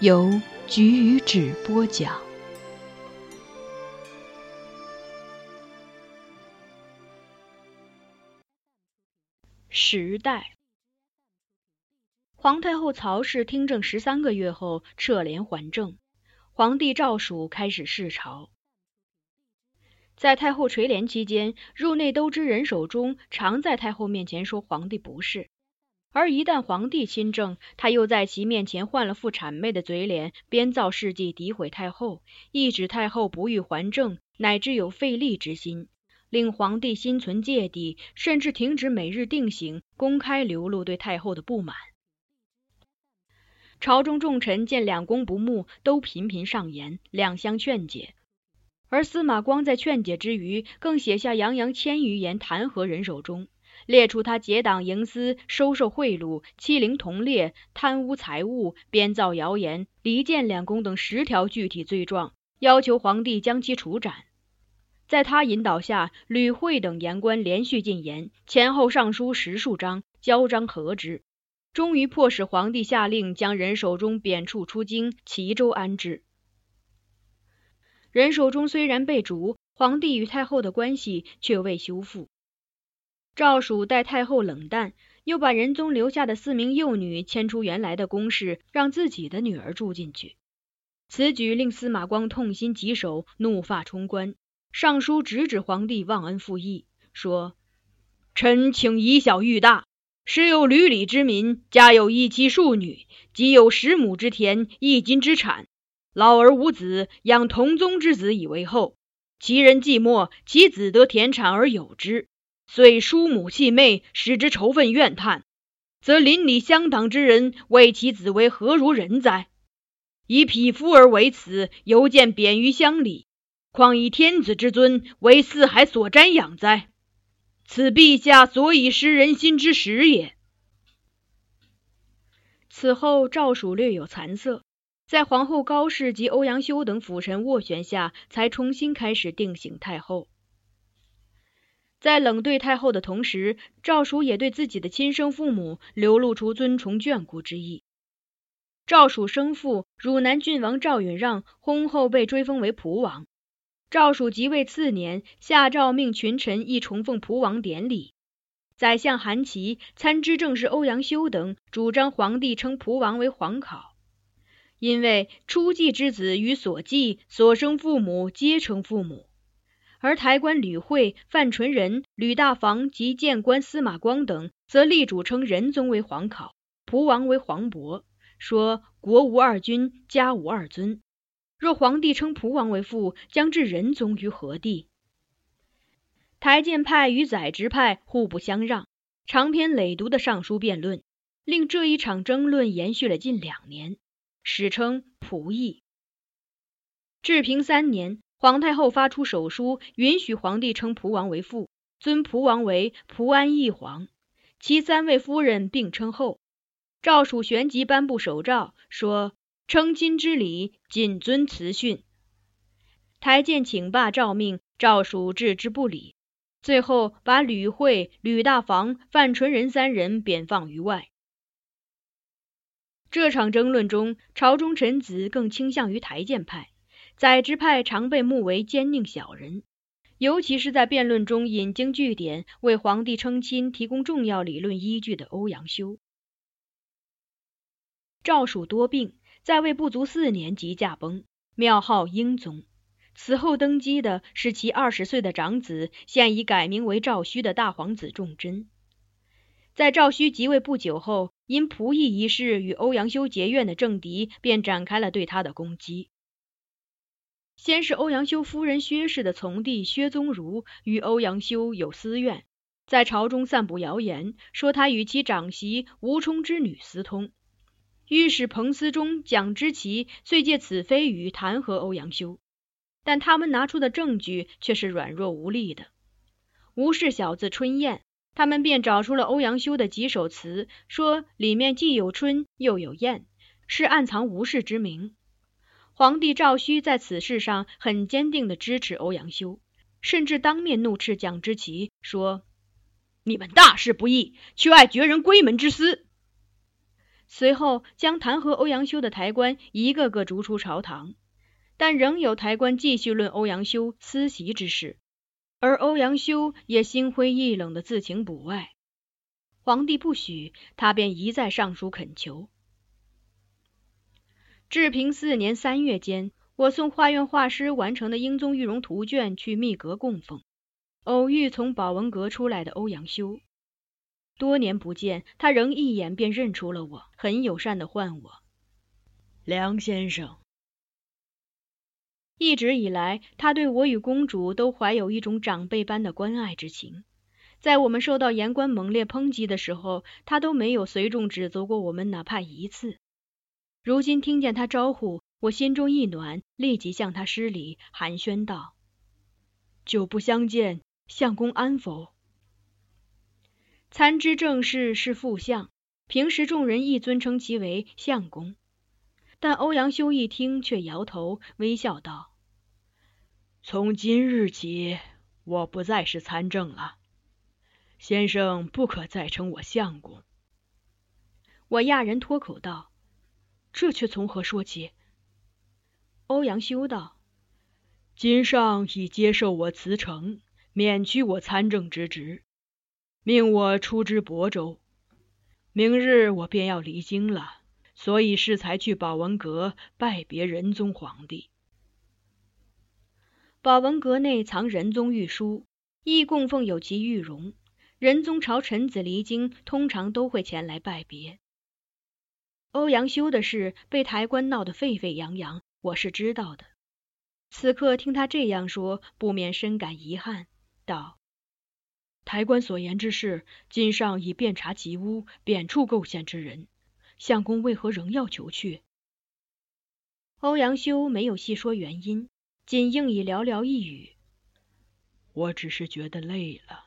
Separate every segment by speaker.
Speaker 1: 由菊与纸播讲。时代，皇太后曹氏听政十三个月后撤帘还政，皇帝赵曙开始视朝。在太后垂帘期间，入内都知人手中常在太后面前说皇帝不是。而一旦皇帝亲政，他又在其面前换了副谄媚的嘴脸，编造事迹诋毁太后，一指太后不欲还政，乃至有废立之心，令皇帝心存芥蒂，甚至停止每日定省，公开流露对太后的不满。朝中重臣见两宫不睦，都频频上言，两相劝解。而司马光在劝解之余，更写下洋洋千余言弹劾人手中。列出他结党营私、收受贿赂、欺凌同列、贪污财物、编造谣言、离间两宫等十条具体罪状，要求皇帝将其处斩。在他引导下，吕惠等言官连续进言，前后上书十数章，交章核之，终于迫使皇帝下令将人手中贬黜出京，齐州安置。人手中虽然被逐，皇帝与太后的关系却未修复。赵曙待太后冷淡，又把仁宗留下的四名幼女迁出原来的宫室，让自己的女儿住进去。此举令司马光痛心疾首，怒发冲冠，上书直指皇帝忘恩负义，说：“臣请以小喻大，时有闾里之民，家有一妻数女，即有十亩之田，一金之产，老而无子，养同宗之子以为后。其人既没，其子得田产而有之。”遂叔母弃妹，使之仇愤怨叹，则邻里乡党之人谓其子为何如人哉？以匹夫而为此，犹见贬于乡里，况以天子之尊为四海所瞻仰哉？此陛下所以失人心之时也。此后，赵曙略有残色，在皇后高氏及欧阳修等辅臣斡旋下，才重新开始定省太后。在冷对太后的同时，赵曙也对自己的亲生父母流露出尊崇眷顾之意。赵曙生父汝南郡王赵允让薨后被追封为蒲王，赵曙即位次年，下诏命群臣亦重奉蒲王典礼。宰相韩琦、参知政事欧阳修等主张皇帝称蒲王为皇考，因为初继之子与所继所生父母皆称父母。而台官吕惠、范纯仁、吕大房及谏官司马光等，则力主称仁宗为皇考，蒲王为皇伯，说国无二君，家无二尊。若皇帝称蒲王为父，将置仁宗于何地？台谏派与宰执派互不相让，长篇累牍的上书辩论，令这一场争论延续了近两年，史称蒲议。治平三年，皇太后发出手书，允许皇帝称蒲王为父，尊蒲王为蒲安义皇，其三位夫人并称后。诏属旋即颁布手诏，说称亲之礼，谨遵慈训。台谏请罢诏命，诏属置之不理。最后把吕惠、吕大房、范纯仁三人贬放于外。这场争论中，朝中臣子更倾向于台谏派，宰执派常被目为奸佞小人。尤其是在辩论中引经据典，为皇帝称亲提供重要理论依据的欧阳修。赵蜀多病，在位不足四年即驾崩，庙号英宗。此后登基的是其二十岁的长子，现已改名为赵顼的大皇子仲贞。在赵顼即位不久后，因仆役一事与欧阳修结怨的政敌，便展开了对他的攻击。先是欧阳修夫人薛氏的从弟薛宗儒与欧阳修有私怨，在朝中散布谣言，说他与其长媳吴充之女私通。御史彭思忠、蒋之奇遂借此蜚语弹劾欧阳修，但他们拿出的证据却是软弱无力的。吴氏小子春燕，他们便找出了欧阳修的几首词，说里面既有春又有燕，是暗藏吴氏之名。皇帝赵顼在此事上很坚定的支持欧阳修，甚至当面怒斥蒋之奇，说：“你们大事不义，却爱绝人闺门之私。”随后，将弹劾欧阳修的台官一个个逐出朝堂，但仍有台官继续论欧阳修私袭之事，而欧阳修也心灰意冷的自请补外。皇帝不许，他便一再上书恳求。治平四年三月间，我送画院画师完成的英宗玉容图卷去密阁供奉，偶遇从宝文阁出来的欧阳修。多年不见，他仍一眼便认出了我，很友善的唤我梁先生。一直以来，他对我与公主都怀有一种长辈般的关爱之情。在我们受到言官猛烈抨击的时候，他都没有随众指责过我们哪怕一次。如今听见他招呼，我心中一暖，立即向他施礼，寒暄道：“久不相见，相公安否？”参知政事是副相，平时众人亦尊称其为相公。但欧阳修一听，却摇头，微笑道：“从今日起，我不再是参政了，先生不可再称我相公。”我讶人脱口道：“这却从何说起？”欧阳修道：“今上已接受我辞呈，免去我参政之职。”命我出知亳州，明日我便要离京了，所以适才去宝文阁拜别仁宗皇帝。宝文阁内藏仁宗御书，亦供奉有其玉容。仁宗朝臣子离京，通常都会前来拜别。欧阳修的事被抬棺闹得沸沸扬扬，我是知道的。此刻听他这样说，不免深感遗憾，道。抬棺所言之事，今上已遍查吉屋，贬黜构陷之人。相公为何仍要求去？欧阳修没有细说原因，仅应以寥寥一语：“我只是觉得累了。”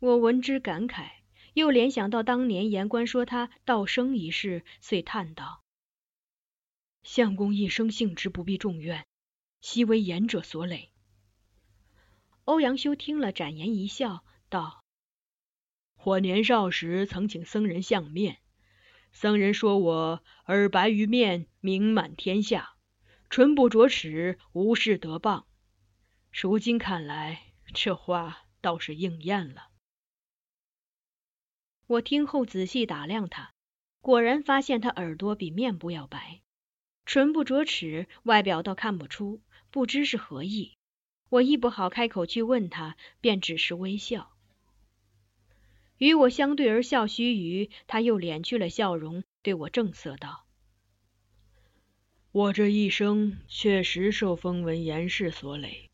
Speaker 1: 我闻之感慨，又联想到当年言官说他道生一事，遂叹道：“相公一生性直，不必重怨，悉为言者所累。”欧阳修听了，展颜一笑，道：“我年少时曾请僧人相面，僧人说我耳白于面，名满天下，唇不着齿，无事得谤。如今看来，这话倒是应验了。”我听后仔细打量他，果然发现他耳朵比面部要白，唇不着齿，外表倒看不出，不知是何意。我亦不好开口去问他，便只是微笑。与我相对而笑须臾，他又敛去了笑容，对我正色道：“
Speaker 2: 我这一生确实受风闻严氏所累，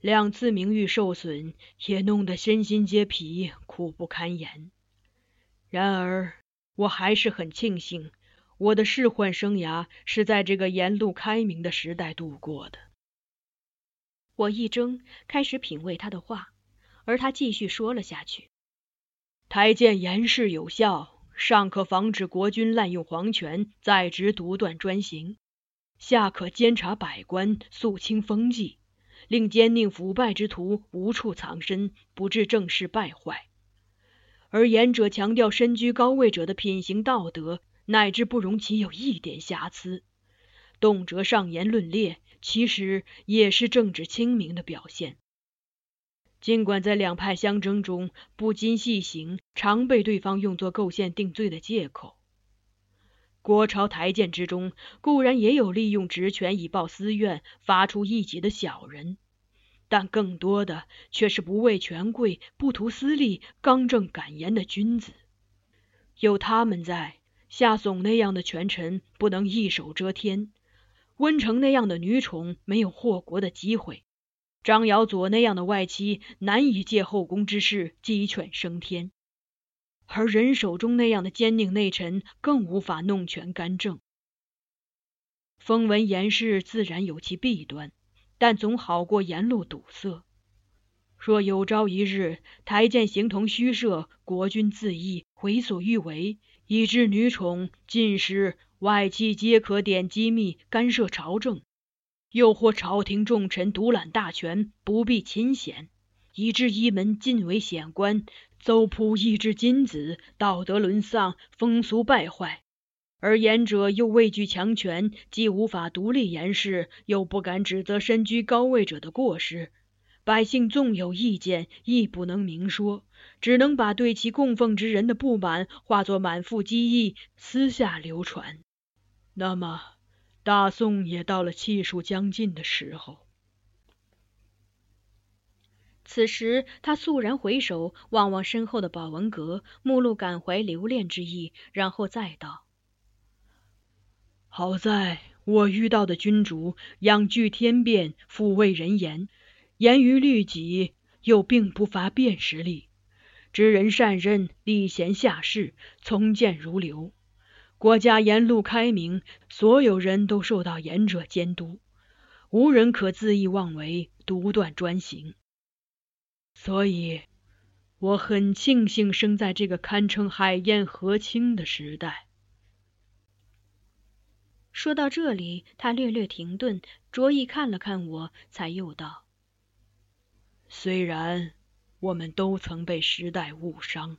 Speaker 2: 两次名誉受损，也弄得身心皆疲，苦不堪言。然而，我还是很庆幸，我的仕宦生涯是在这个沿路开明的时代度过的。”
Speaker 1: 我一怔，开始品味他的话，而他继续说了下去：“
Speaker 2: 台谏严事有效，上可防止国君滥用皇权，在职独断专行；下可监察百官，肃清风纪，令奸佞腐败之徒无处藏身，不致政事败坏。而言者强调身居高位者的品行道德，乃至不容其有一点瑕疵，动辄上言论列。”其实也是政治清明的表现。尽管在两派相争中不经细行，常被对方用作构陷定罪的借口。国朝台谏之中，固然也有利用职权以报私怨、发出异己的小人，但更多的却是不畏权贵、不图私利、刚正敢言的君子。有他们在，夏竦那样的权臣不能一手遮天。温成那样的女宠没有祸国的机会，张瑶佐那样的外戚难以借后宫之事鸡犬升天，而人手中那样的奸佞内臣更无法弄权干政。风闻严氏自然有其弊端，但总好过沿路堵塞。若有朝一日台谏形同虚设，国君自缢，为所欲为，以致女宠尽失。外戚皆可点机密干涉朝政，又或朝廷重臣独揽大权，不避亲贤，以致一门尽为显官，邹仆抑制金子，道德沦丧，风俗败坏。而言者又畏惧强权，既无法独立言事，又不敢指责身居高位者的过失。百姓纵有意见，亦不能明说，只能把对其供奉之人的不满化作满腹积意，私下流传。那么，大宋也到了气数将尽的时候。
Speaker 1: 此时，他肃然回首，望望身后的宝文阁，目露感怀留恋之意，然后再道：“
Speaker 2: 好在我遇到的君主仰具天变，抚慰人言，严于律己，又并不乏辨识力，知人善任，礼贤下士，从谏如流。”国家沿路开明，所有人都受到严者监督，无人可恣意妄为、独断专行。所以，我很庆幸生在这个堪称海晏河清的时代。
Speaker 1: 说到这里，他略略停顿，着意看了看我，才又道：“
Speaker 2: 虽然我们都曾被时代误伤。”